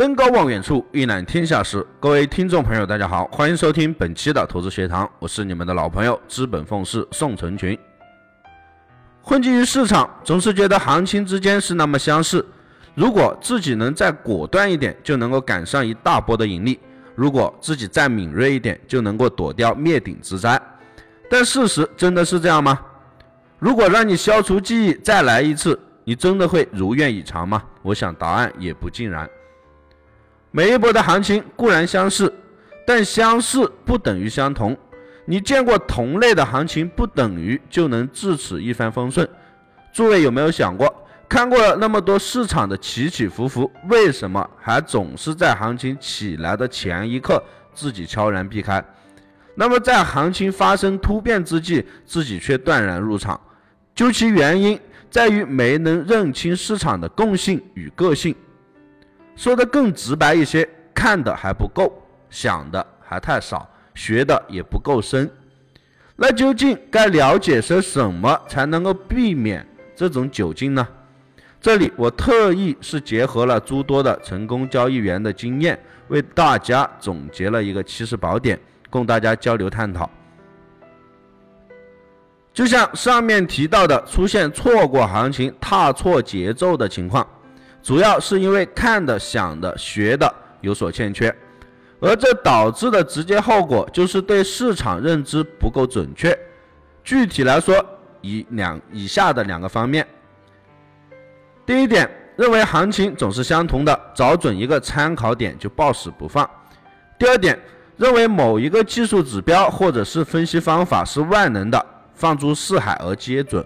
登高望远处，一览天下事。各位听众朋友，大家好，欢迎收听本期的投资学堂，我是你们的老朋友资本凤氏宋成群。混迹于市场，总是觉得行情之间是那么相似。如果自己能再果断一点，就能够赶上一大波的盈利；如果自己再敏锐一点，就能够躲掉灭顶之灾。但事实真的是这样吗？如果让你消除记忆再来一次，你真的会如愿以偿吗？我想答案也不尽然。每一波的行情固然相似，但相似不等于相同。你见过同类的行情，不等于就能至此一帆风顺。诸位有没有想过，看过了那么多市场的起起伏伏，为什么还总是在行情起来的前一刻自己悄然避开？那么在行情发生突变之际，自己却断然入场？究其原因，在于没能认清市场的共性与个性。说的更直白一些，看的还不够，想的还太少，学的也不够深。那究竟该了解些什么才能够避免这种窘境呢？这里我特意是结合了诸多的成功交易员的经验，为大家总结了一个七十宝典，供大家交流探讨。就像上面提到的，出现错过行情、踏错节奏的情况。主要是因为看的、想的、学的有所欠缺，而这导致的直接后果就是对市场认知不够准确。具体来说，以两以下的两个方面：第一点，认为行情总是相同的，找准一个参考点就抱死不放；第二点，认为某一个技术指标或者是分析方法是万能的，放诸四海而皆准。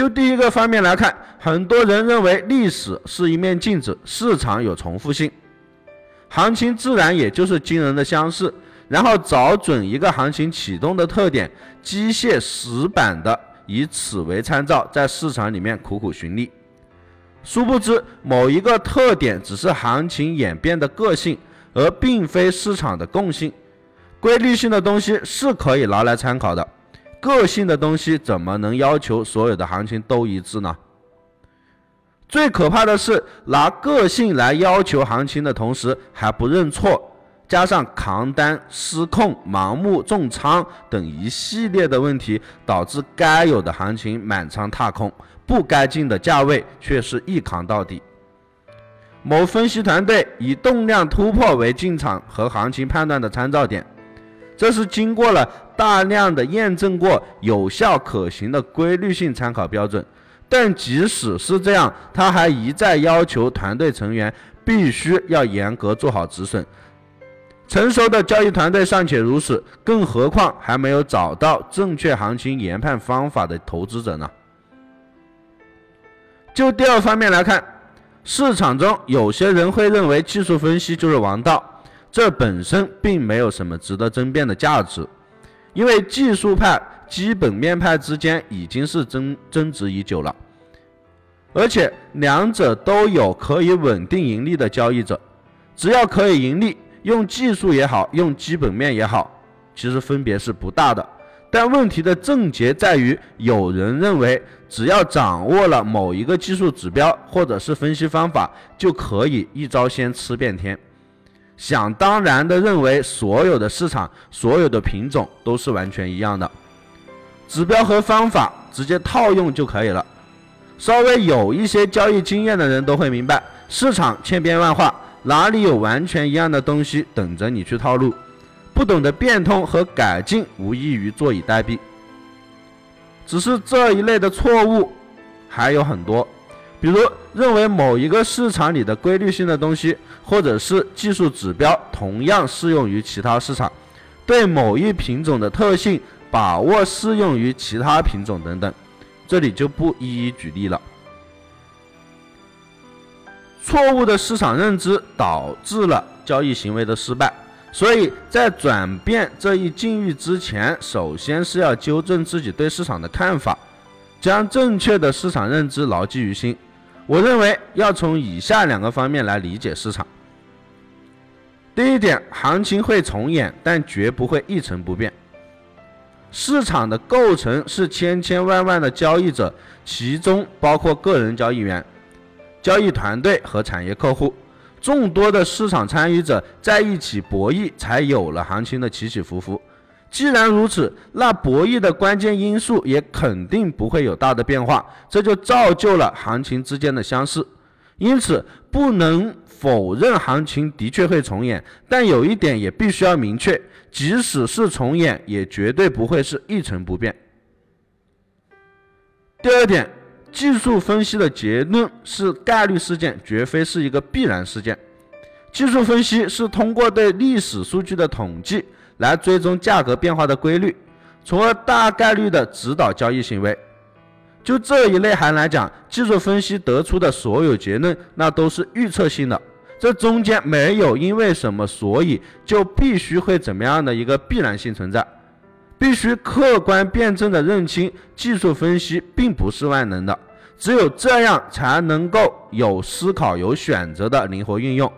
就第一个方面来看，很多人认为历史是一面镜子，市场有重复性，行情自然也就是惊人的相似。然后找准一个行情启动的特点，机械死板的以此为参照，在市场里面苦苦寻觅。殊不知，某一个特点只是行情演变的个性，而并非市场的共性。规律性的东西是可以拿来参考的。个性的东西怎么能要求所有的行情都一致呢？最可怕的是拿个性来要求行情的同时还不认错，加上扛单失控、盲目重仓等一系列的问题，导致该有的行情满仓踏空，不该进的价位却是一扛到底。某分析团队以动量突破为进场和行情判断的参照点。这是经过了大量的验证过有效可行的规律性参考标准，但即使是这样，他还一再要求团队成员必须要严格做好止损。成熟的交易团队尚且如此，更何况还没有找到正确行情研判方法的投资者呢？就第二方面来看，市场中有些人会认为技术分析就是王道。这本身并没有什么值得争辩的价值，因为技术派、基本面派之间已经是争争执已久了，而且两者都有可以稳定盈利的交易者，只要可以盈利，用技术也好，用基本面也好，其实分别是不大的。但问题的症结在于，有人认为只要掌握了某一个技术指标或者是分析方法，就可以一招鲜吃遍天。想当然的认为，所有的市场、所有的品种都是完全一样的，指标和方法直接套用就可以了。稍微有一些交易经验的人都会明白，市场千变万化，哪里有完全一样的东西等着你去套路？不懂得变通和改进，无异于坐以待毙。只是这一类的错误还有很多。比如认为某一个市场里的规律性的东西，或者是技术指标，同样适用于其他市场；对某一品种的特性把握适用于其他品种等等，这里就不一一举例了。错误的市场认知导致了交易行为的失败，所以在转变这一境遇之前，首先是要纠正自己对市场的看法，将正确的市场认知牢记于心。我认为要从以下两个方面来理解市场。第一点，行情会重演，但绝不会一成不变。市场的构成是千千万万的交易者，其中包括个人交易员、交易团队和产业客户。众多的市场参与者在一起博弈，才有了行情的起起伏伏。既然如此，那博弈的关键因素也肯定不会有大的变化，这就造就了行情之间的相似。因此，不能否认行情的确会重演，但有一点也必须要明确：即使是重演，也绝对不会是一成不变。第二点，技术分析的结论是概率事件，绝非是一个必然事件。技术分析是通过对历史数据的统计来追踪价格变化的规律，从而大概率的指导交易行为。就这一内涵来讲，技术分析得出的所有结论，那都是预测性的，这中间没有因为什么所以就必须会怎么样的一个必然性存在，必须客观辩证的认清技术分析并不是万能的，只有这样才能够有思考、有选择的灵活运用，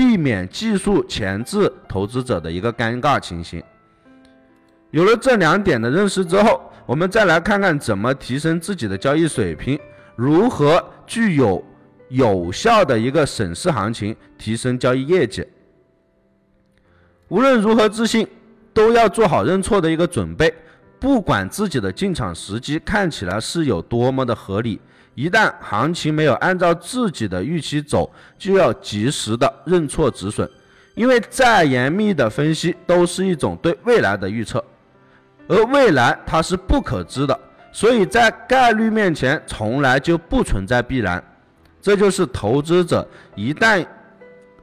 避免技术前置投资者的一个尴尬情形。有了这两点的认识之后，我们再来看看怎么提升自己的交易水平，如何具有有效的一个审视行情，提升交易业绩。无论如何自信，都要做好认错的一个准备。不管自己的进场时机看起来是有多么的合理，一旦行情没有按照自己的预期走，就要及时的认错止损。因为再严密的分析都是一种对未来的预测。而未来它是不可知的，所以在概率面前从来就不存在必然。这就是投资者一旦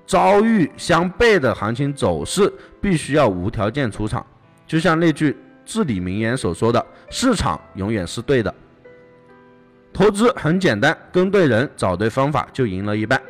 遭遇相悖的行情走势，必须要无条件出场。就像那句至理名言所说的：“市场永远是对的。”投资很简单，跟对人，找对方法就赢了一半。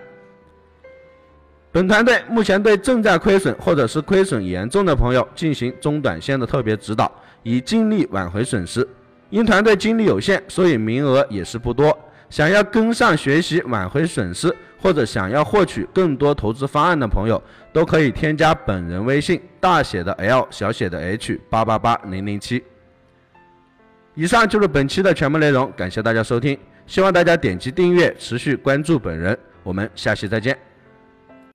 本团队目前对正在亏损或者是亏损严重的朋友进行中短线的特别指导。以尽力挽回损失，因团队精力有限，所以名额也是不多。想要跟上学习挽回损失，或者想要获取更多投资方案的朋友，都可以添加本人微信：大写的 L 小写的 H 八八八零零七。以上就是本期的全部内容，感谢大家收听，希望大家点击订阅，持续关注本人。我们下期再见。